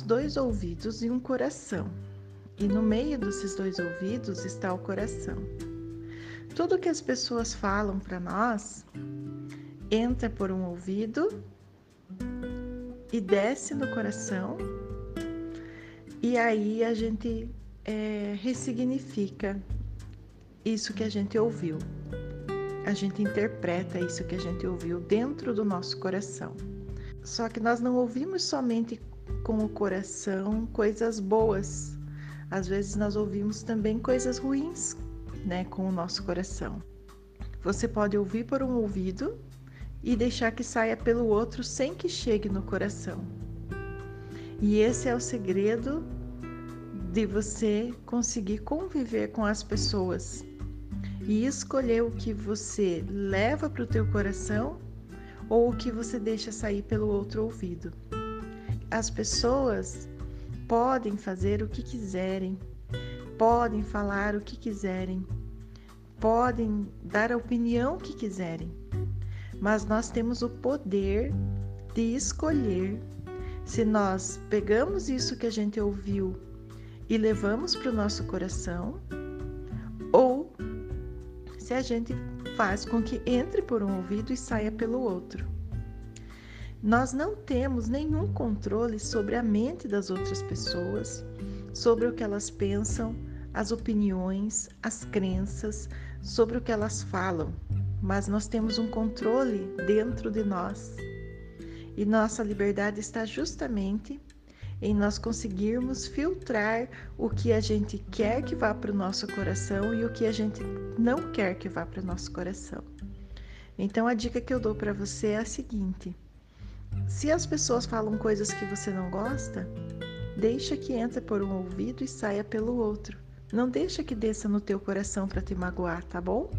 dois ouvidos e um coração. E no meio desses dois ouvidos está o coração. Tudo que as pessoas falam para nós entra por um ouvido e desce no coração, e aí a gente é, ressignifica isso que a gente ouviu. A gente interpreta isso que a gente ouviu dentro do nosso coração. Só que nós não ouvimos somente com o coração coisas boas. Às vezes nós ouvimos também coisas ruins, né, com o nosso coração. Você pode ouvir por um ouvido e deixar que saia pelo outro sem que chegue no coração. E esse é o segredo de você conseguir conviver com as pessoas e escolher o que você leva para o teu coração ou o que você deixa sair pelo outro ouvido. As pessoas podem fazer o que quiserem, podem falar o que quiserem, podem dar a opinião que quiserem, mas nós temos o poder de escolher se nós pegamos isso que a gente ouviu e levamos para o nosso coração ou se a gente faz com que entre por um ouvido e saia pelo outro. Nós não temos nenhum controle sobre a mente das outras pessoas, sobre o que elas pensam, as opiniões, as crenças, sobre o que elas falam mas nós temos um controle dentro de nós. E nossa liberdade está justamente em nós conseguirmos filtrar o que a gente quer que vá para o nosso coração e o que a gente não quer que vá para o nosso coração. Então a dica que eu dou para você é a seguinte: se as pessoas falam coisas que você não gosta, deixa que entre por um ouvido e saia pelo outro. Não deixa que desça no teu coração para te magoar, tá bom?